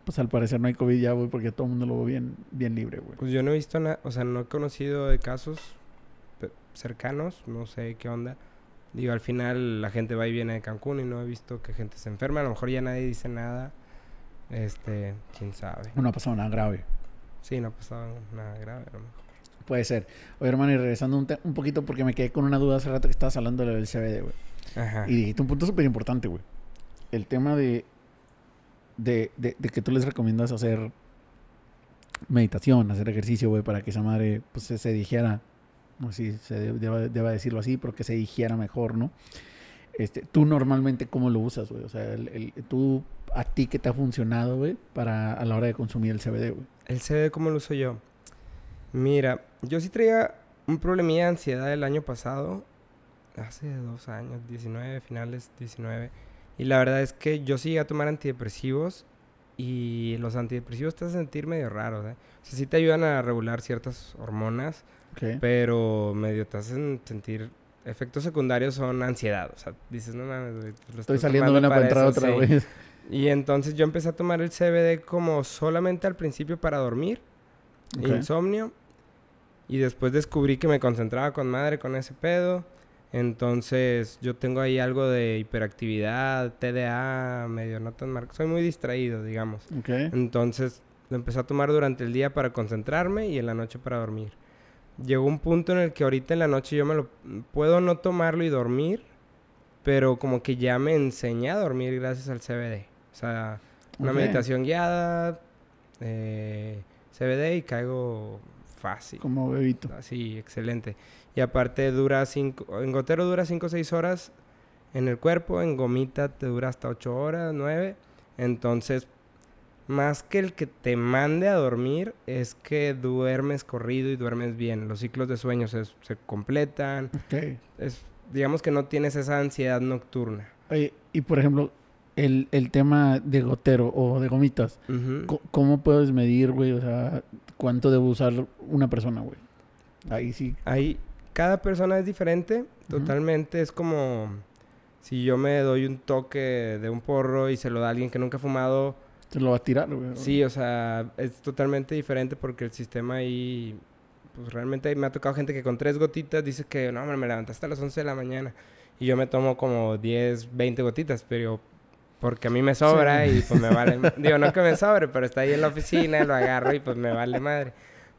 Pues al parecer no hay COVID ya, güey, porque todo el mundo lo ve bien, bien libre, güey. Pues yo no he visto nada, o sea, no he conocido de casos cercanos, no sé qué onda. Digo, al final la gente va y viene de Cancún y no he visto que gente se enferma. A lo mejor ya nadie dice nada. Este, quién sabe. No ha pasado nada grave. Sí, no ha pasado nada grave a lo mejor. Puede ser. Oye, hermano, y regresando un, un poquito porque me quedé con una duda hace rato que estabas hablando de lo del CBD, güey. Ajá. Y dijiste un punto súper importante, güey. El tema de, de, de, de que tú les recomiendas hacer meditación, hacer ejercicio, güey, para que esa madre, pues, se, se dijera, no sé si se de- deba, deba decirlo así, pero que se digiera mejor, ¿no? Este, tú normalmente, ¿cómo lo usas, güey? O sea, el, el- tú, a ti, ¿qué te ha funcionado, güey, para, a la hora de consumir el CBD, güey? El CBD, ¿cómo lo uso yo? Mira, yo sí traía un problemilla de ansiedad el año pasado. Hace dos años, 19, finales 19. Y la verdad es que yo sí llegué a tomar antidepresivos. Y los antidepresivos te hacen sentir medio raro, ¿eh? O sea, sí te ayudan a regular ciertas hormonas. Pero medio te hacen sentir... Efectos secundarios son ansiedad. O sea, dices, no mames, pues Estoy saliendo de una para entrar a eso", otra, sí. güey. Y entonces yo empecé a tomar el CBD como solamente al principio para dormir, insomnio. Y después descubrí que me concentraba con madre con ese pedo. Entonces yo tengo ahí algo de hiperactividad, TDA, medio no tan marcado. Soy muy distraído, digamos. Ok. Entonces lo empecé a tomar durante el día para concentrarme y en la noche para dormir. Llegó un punto en el que ahorita en la noche yo me lo puedo no tomarlo y dormir, pero como que ya me enseñé a dormir gracias al CBD. O sea, una meditación guiada, eh, CBD y caigo fácil. Como bebito. Así, excelente. Y aparte dura cinco, en gotero dura 5 o 6 horas en el cuerpo, en gomita te dura hasta 8 horas, 9. Entonces, más que el que te mande a dormir, es que duermes corrido y duermes bien. Los ciclos de sueño se, se completan. Es, digamos que no tienes esa ansiedad nocturna. Oye, y por ejemplo, el, el tema de gotero o de gomitas, Ujú. co- ¿cómo puedes medir, güey? O sea, ¿cuánto debe usar una persona, güey? Ahí sí. Ahí, cada persona es diferente, totalmente. Es como si yo me doy un toque de un porro y se lo da a alguien que nunca ha fumado. Se lo va a tirar, güey. Sí, o sea, es totalmente diferente porque el sistema ahí, pues realmente me ha tocado gente que con tres gotitas dice que, no, hombre, me levantaste a las 11 de la mañana. Y yo me tomo como 10, 20 gotitas, pero porque a mí me sobra y pues me vale. Digo, no que me sobre, pero está ahí en la oficina, lo agarro y pues me vale madre.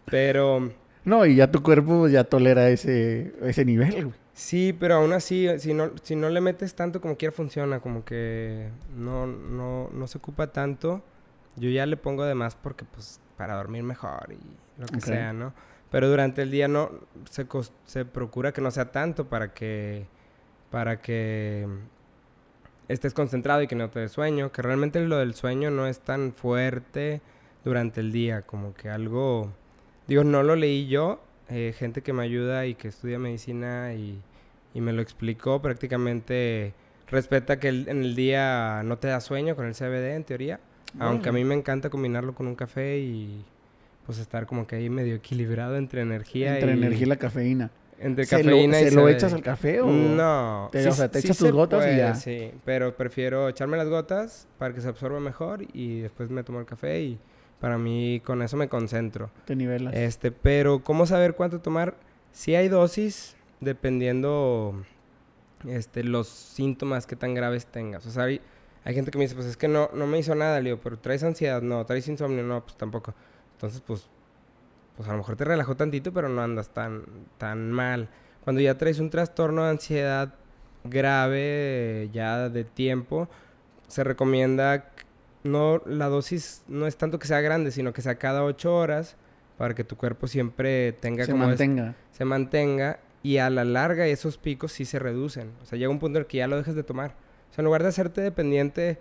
Pero No, y ya tu cuerpo ya tolera ese, ese nivel, güey. Sí, pero aún así, si no, si no le metes tanto como quiera funciona, como que no, no, no se ocupa tanto. Yo ya le pongo de más porque pues para dormir mejor y lo que sea, ¿no? Pero durante el día no, se, se procura que no sea tanto para que, para que estés concentrado y que no te dé sueño. Que realmente lo del sueño no es tan fuerte durante el día, como que algo... Digo, no lo leí yo, eh, gente que me ayuda y que estudia medicina y, y me lo explicó prácticamente respeta que el- en el día no te da sueño con el CBD en teoría, aunque a mí me encanta combinarlo con un café y pues estar como que ahí medio equilibrado entre energía Entre y energía y la cafeína. Entre ¿Se lo, cafeína y ¿se lo echas al café o...? No. Te- o sea, te echas tus se gotas y ya. Sí, pero prefiero echarme las gotas para que se absorba mejor y después me tomo el café y para mí con eso me concentro. Te nivelas. Este, pero ¿cómo saber cuánto tomar? Si hay dosis, dependiendo este, los síntomas que tan graves tengas. O sea, hay, hay gente que me dice, pues es que no, no me hizo nada, le digo, pero traes ansiedad, no, traes insomnio, no, pues tampoco. Entonces, pues, pues a lo mejor te relajó tantito, pero no andas tan, tan mal. Cuando ya traes un trastorno de ansiedad grave, ya de tiempo, se recomienda no la dosis no es tanto que sea grande, sino que sea cada ocho horas para que tu cuerpo siempre tenga se como es- mantenga. se mantenga y a la larga esos picos sí se reducen. O sea, llega un punto en el que ya lo dejas de tomar. O sea, en lugar de hacerte dependiente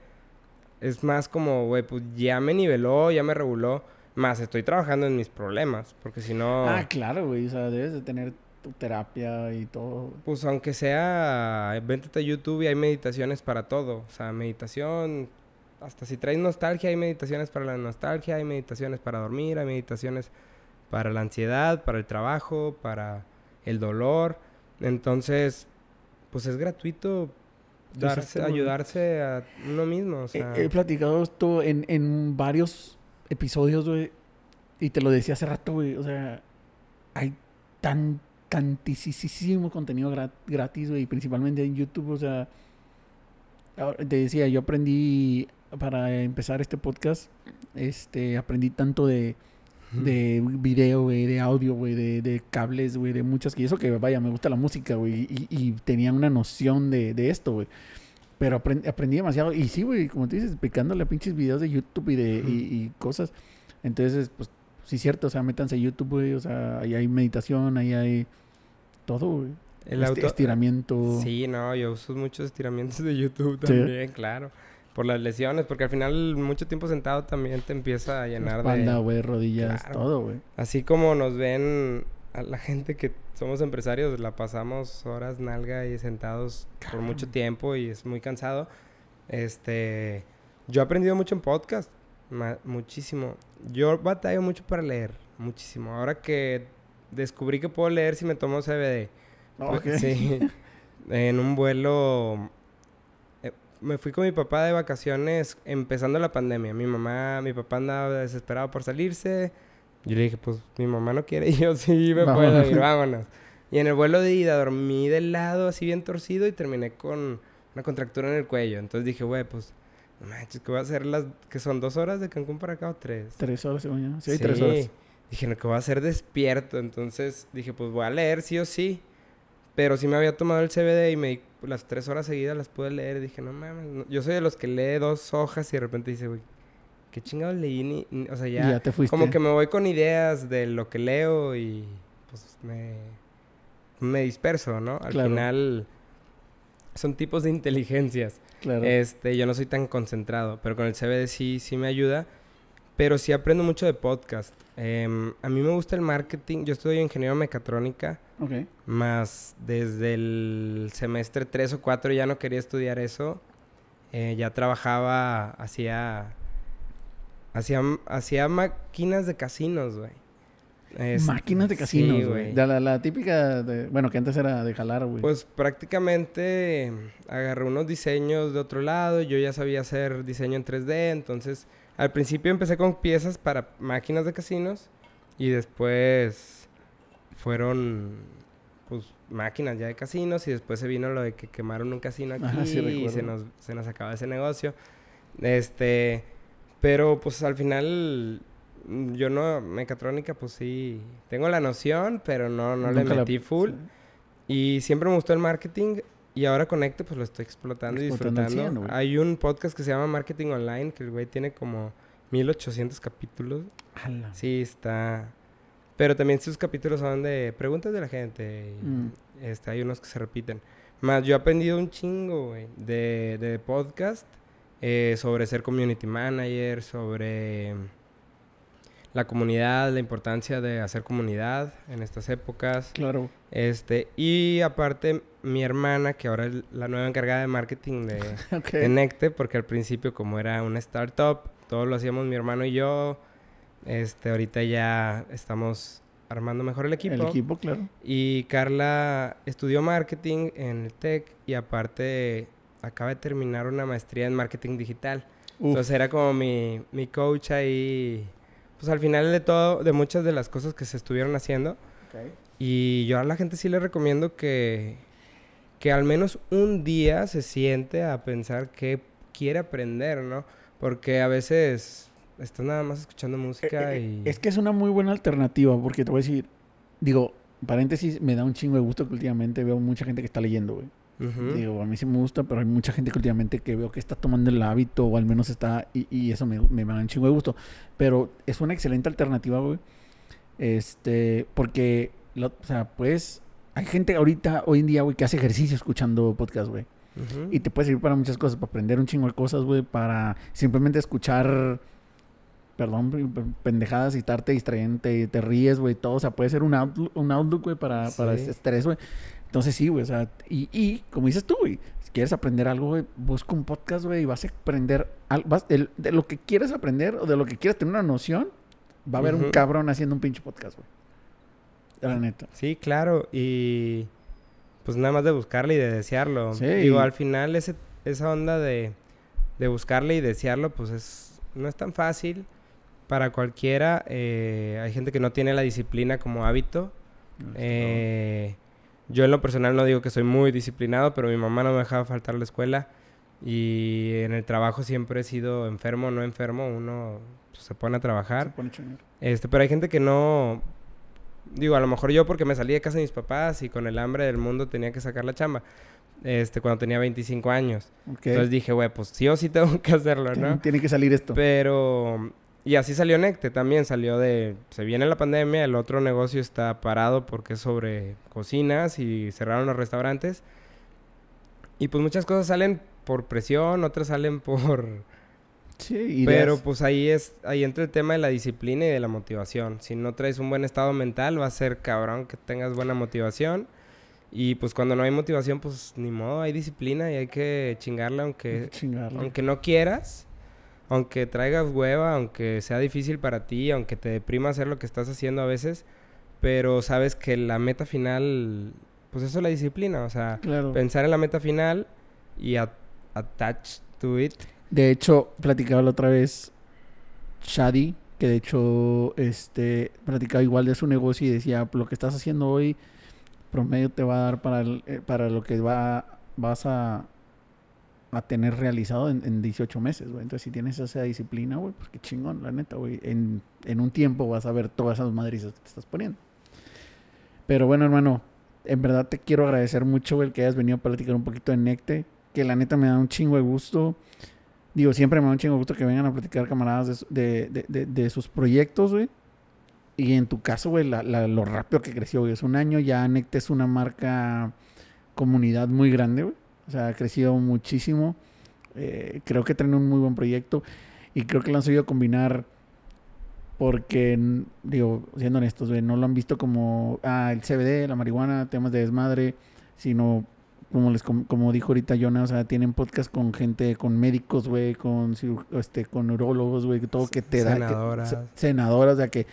Es más como, güey, pues ya me niveló, ya me reguló. Más estoy trabajando en mis problemas. Porque si no. Ah, claro, güey. O sea, debes de tener tu terapia y todo. Pues aunque sea, véntete a YouTube y hay meditaciones para todo. O sea, meditación. Hasta si traes nostalgia, hay meditaciones para la nostalgia, hay meditaciones para dormir, hay meditaciones para la ansiedad, para el trabajo, para el dolor. Entonces, pues es gratuito darse, ayudarse a uno mismo. O sea, He, he platicado esto en, en varios episodios, güey. Y te lo decía hace rato, güey. O sea, hay tan, tantísimo contenido gra- gratis, güey. Principalmente en YouTube, o sea. Te decía, yo aprendí para empezar este podcast. Este, aprendí tanto de, de video, güey, de audio, güey, de, de cables, güey, de muchas. Y eso que, vaya, me gusta la música, güey. Y, y tenía una noción de, de esto, güey. Pero aprendí, aprendí demasiado. Y sí, güey, como tú dices, picándole a pinches videos de YouTube y de y, y cosas. Entonces, pues, sí, cierto. O sea, métanse a YouTube, güey. O sea, ahí hay meditación, ahí hay todo, güey. el auto- estiramiento. Sí, no, yo uso muchos estiramientos de YouTube también, claro. Por las lesiones, porque al final mucho tiempo sentado también te empieza a llenar Espalda, de... güey, rodillas, Claro. todo, güey. Así como nos ven a la gente que somos empresarios, la pasamos horas nalga y sentados por mucho tiempo y es muy cansado. Este, yo he aprendido mucho en podcast, muchísimo. Yo batallo mucho para leer, muchísimo. Ahora que descubrí que puedo leer si me tomo CBD. Ok. Sí. En un vuelo. eh, Me fui con mi papá de vacaciones empezando la pandemia. Mi mamá, mi papá andaba desesperado por salirse. Yo le dije, pues mi mamá no quiere, y yo sí me puedo ir, vámonos. Y en el vuelo de ida dormí del lado así bien torcido y terminé con una contractura en el cuello. Entonces dije, güey, pues, no manches, ¿qué voy a hacer las que son dos horas de Cancún para acá o tres? Tres horas, según. Sí, hay tres horas. Dije, no, que voy a hacer despierto. Entonces dije, pues voy a leer sí o sí. Pero sí me había tomado el CBD y me di- las tres horas seguidas las pude leer. Dije, no mames. no". Yo soy de los que lee dos hojas y de repente dice, güey, ¿qué chingados leí? Ni, ni-". o sea, ya, ya te fuiste. como que me voy con ideas de lo que leo y pues me, me disperso, ¿no? Al Claro. final son tipos de inteligencias. Claro. Este, yo no soy tan concentrado, pero con el CBD sí, sí me ayuda. Pero sí aprendo mucho de podcast. Em, a mí me gusta el marketing. Yo estudio ingeniero mecatrónica, ok. más desde el semestre 3 o 4 ya no quería estudiar eso. Eh, ya trabajaba, hacía, hacía, hacía máquinas de casinos, güey. Es- Máquinas de sí, casinos, güey. La, la, típica, de, bueno, que antes era de jalar, güey. Pues prácticamente agarré unos diseños de otro lado, yo ya sabía hacer diseño en 3D, entonces al principio empecé con piezas para máquinas de casinos y después fueron pues máquinas ya de casinos y después se vino lo de que quemaron un casino aquí Ajá, sí y se nos, se nos acaba ese negocio. Este, pero pues al final mm, yo no, mecatrónica pues sí, tengo la noción, pero no, no le Nunca la- metí full. sí. Y siempre me gustó el marketing y ahora Conecte pues lo estoy explotando, y 100, disfrutando. Hay un podcast que se llama Marketing Online que el güey tiene como 1800 capítulos. Sí, está... Pero también sus capítulos son de preguntas de la gente. y, Mm. este, hay unos que se repiten. Más yo he aprendido un chingo, güey, de, de podcast eh, sobre ser community manager, sobre la comunidad, la importancia de hacer comunidad en estas épocas. Claro. Este, y aparte, mi hermana, que ahora es la nueva encargada de marketing de, Necte, porque al principio, como era una startup, todo lo hacíamos mi hermano y yo. Este, ahorita ya estamos armando mejor el equipo. El equipo, claro. Y Carla estudió marketing en el TEC y aparte acaba de terminar una maestría en marketing digital. Uf. Entonces era como mi, mi coach ahí, pues al final de todo, de muchas de las cosas que se estuvieron haciendo. Ok. Y yo a la gente sí le recomiendo que, que al menos un día se siente a pensar qué quiere aprender, ¿no? Porque a veces estás nada más escuchando música Eh, y... eh, Es que es una muy buena alternativa, porque te voy a decir, digo, paréntesis, me da un chingo de gusto que últimamente veo mucha gente que está leyendo, güey. Digo, a mí sí me gusta, pero hay mucha gente que últimamente que veo que está tomando el hábito, o al menos está, y, y eso me, me da un chingo de gusto. Pero es una excelente alternativa, güey. Este, porque, lo- o sea, pues, hay gente ahorita, hoy en día, güey, que hace ejercicio escuchando podcast, güey. Y te puede servir para muchas cosas, para aprender un chingo de cosas, güey, para simplemente escuchar, perdón, pendejadas y estarte distrayente, te ríes, güey, todo. O sea, puede ser un outlook, un outlook güey, para, para Sí. ese estrés, güey. Entonces sí, güey, o sea, y, y como dices tú, güey, si quieres aprender algo, güey, busca un podcast, güey, y vas a aprender, al- vas- el- de lo que quieres aprender o de lo que quieres tener una noción, va a haber un cabrón haciendo un pinche podcast, güey. La neta. Sí, claro. Y pues nada más de buscarle y de desearlo. Sí. Digo, al final ese, esa onda de, de buscarle y desearlo, pues es, no es tan fácil para cualquiera. Eh, hay gente que no tiene la disciplina como hábito. Eh, yo en lo personal no digo que soy muy disciplinado, pero mi mamá no me dejaba faltar a la escuela. Y en el trabajo siempre he sido enfermo no enfermo. Uno pues, se pone a trabajar. Se pone. Este, pero hay gente que no. Digo, a lo mejor yo porque me salí de casa de mis papás y con el hambre del mundo tenía que sacar la chamba. Este, cuando tenía 25 años. Ok. Entonces dije, güey, pues sí o sí tengo que hacerlo, ¿no? Tiene que salir esto. Pero. Y así salió Necte también. Salió de. Se viene la pandemia, el otro negocio está parado porque es sobre cocinas y cerraron los restaurantes. Y pues muchas cosas salen por presión, otras salen por. Sí. Pero pues ahí es, ahí entra el tema de la disciplina y de la motivación. Si no traes un buen estado mental, va a ser cabrón que tengas buena motivación. Y pues cuando no hay motivación, pues ni modo, hay disciplina y hay que chingarla aunque, chingarle. aunque no quieras, aunque traigas hueva, aunque sea difícil para ti, aunque te deprima hacer lo que estás haciendo a veces, pero sabes que la meta final, pues eso es la disciplina, o sea, Claro. pensar en la meta final y a- attach to it. De hecho, platicaba la otra vez Shadi, que de hecho este platicaba igual de su negocio y decía, lo que estás haciendo hoy promedio te va a dar para, el- eh, para lo que va vas a, a tener realizado en, en 18 meses, güey. Entonces, si tienes esa disciplina, güey, pues qué chingón, la neta, güey. En, en un tiempo vas a ver todas esas madrizas que te estás poniendo. Pero bueno, hermano, en verdad te quiero agradecer mucho, güey, que hayas venido a platicar un poquito de Necte, que la neta me da un chingo de gusto. Digo, siempre me da un chingo de gusto que vengan a platicar camaradas de, de, de- de- sus proyectos, güey. Y en tu caso, güey, lo rápido que creció, güey. Es un año, ya Necte es una marca, comunidad muy grande, güey. O sea, ha crecido muchísimo. Eh, creo que traen un muy buen proyecto. Y creo que lo han sabido combinar porque, digo, siendo honestos, güey, no lo han visto como, ah, el CBD, la marihuana, temas de desmadre, sino como les com- como dijo ahorita Jonah, o sea, tienen podcast con gente, con médicos, güey, con este, con neurólogos, güey, todo que te da, que- Senadoras. se- senadoras, o sea, que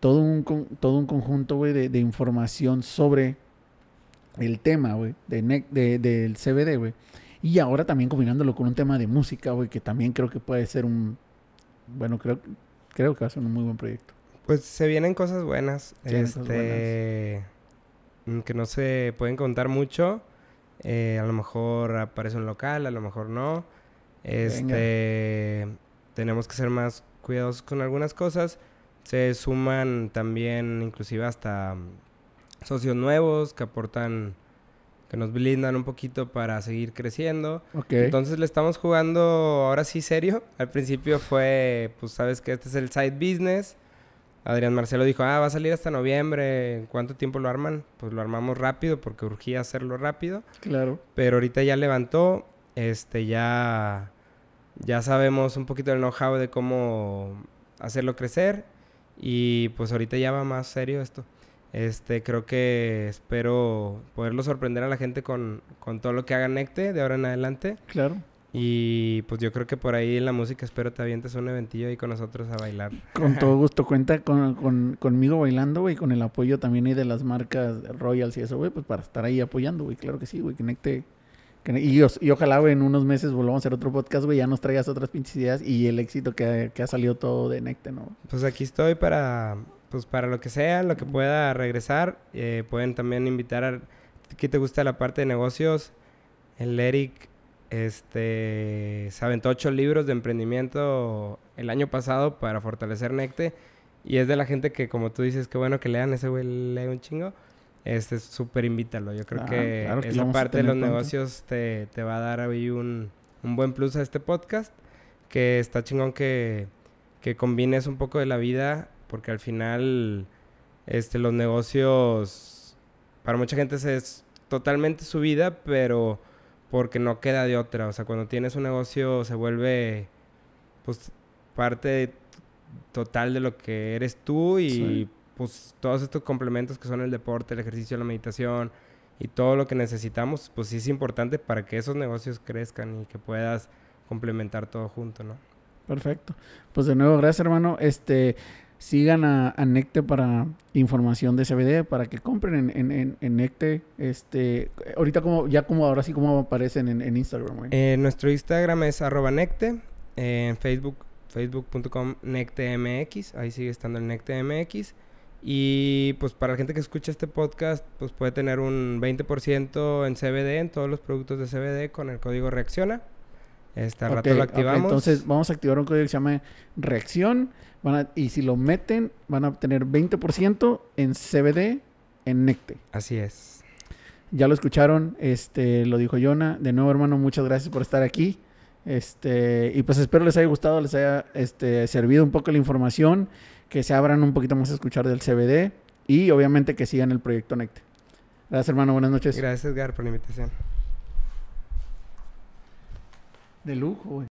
todo un con- todo un conjunto, güey, de, de información sobre el tema, güey, de, de- del CBD, güey. Y ahora también combinándolo con un tema de música, güey, que también creo que puede ser un, bueno, creo, creo que va a ser un muy buen proyecto. Pues se vienen cosas buenas. Cosas este. Que no se pueden contar mucho. Eh, a lo mejor aparece un local, a lo mejor no. Este. Tenemos que ser más cuidadosos con algunas cosas. Se suman también, inclusive, hasta socios nuevos que aportan. Que nos blindan un poquito para seguir creciendo. Entonces le estamos jugando ahora sí serio. Al principio fue, pues sabes que este es el side business. Adrián Marcelo dijo, ah, va a salir hasta noviembre. ¿En cuánto tiempo lo arman? Pues lo armamos rápido porque urgía hacerlo rápido. claro. Pero ahorita ya levantó. Este, ya, ya sabemos un poquito del know-how de cómo hacerlo crecer. Y pues ahorita ya va más serio esto. Este, creo que espero poderlo sorprender a la gente con, con todo lo que haga Necte de ahora en adelante. Claro. Y pues yo creo que por ahí en la música espero te avientes un eventillo ahí con nosotros a bailar. Con todo gusto. Cuenta con, con- conmigo bailando, güey, con el apoyo también ahí de las marcas Royals y eso, güey, pues para estar ahí apoyando, güey. Claro que sí, güey. Conecte. que- Y, y ojalá, güey, en unos meses volvamos a hacer otro podcast, güey. Ya nos traigas otras pinches ideas y el éxito que, que ha salido todo de Necte, ¿no? Pues aquí estoy para, pues para lo que sea, lo que pueda regresar. Eh, pueden también invitar a... ¿Qué te gusta la parte de negocios? El Eric, este, se aventó ocho libros de emprendimiento el año pasado para fortalecer Necte. Y es de la gente que, como tú dices, qué bueno que lean, ese güey lee un chingo. Este, súper invítalo. Yo creo Ah, que claro esa parte de los negocios te, te va a dar ahí un, un buen plus a este podcast. Que está chingón que, que combines un poco de la vida, porque al final este, los negocios, para mucha gente es totalmente su vida, pero porque no queda de otra. O sea, cuando tienes un negocio se vuelve, pues, parte total de lo que eres tú y, pues, todos estos complementos que son el deporte, el ejercicio, la meditación y todo lo que necesitamos, pues sí es importante para que esos negocios crezcan y que puedas complementar todo junto, ¿no? Perfecto. Pues de nuevo, gracias hermano. Este, sigan a, Necte para información de CBD, para que compren en, en, Necte. Este, ahorita como, ya como ahora sí como aparecen en, Instagram, eh, nuestro Instagram es arroba Necte. en Facebook, facebook.com NecteMX. Ahí sigue estando el NecteMX. Y pues para la gente que escucha este podcast, pues puede tener un 20% en CBD, en todos los productos de CBD con el código Reacciona. Este rato lo activamos. entonces vamos a activar un código que se llama Reacción. Van y si lo meten, van a obtener 20% en CBD en Necte. Así es. Ya lo escucharon, este, lo dijo Yona. De nuevo, hermano, muchas gracias por estar aquí. Este, y pues espero les haya gustado, les haya este, servido un poco la información, que se abran un poquito más a escuchar del CBD y obviamente que sigan el proyecto Necte. Gracias, hermano. Buenas noches. Gracias, Edgar, por la invitación. De lujo, güey.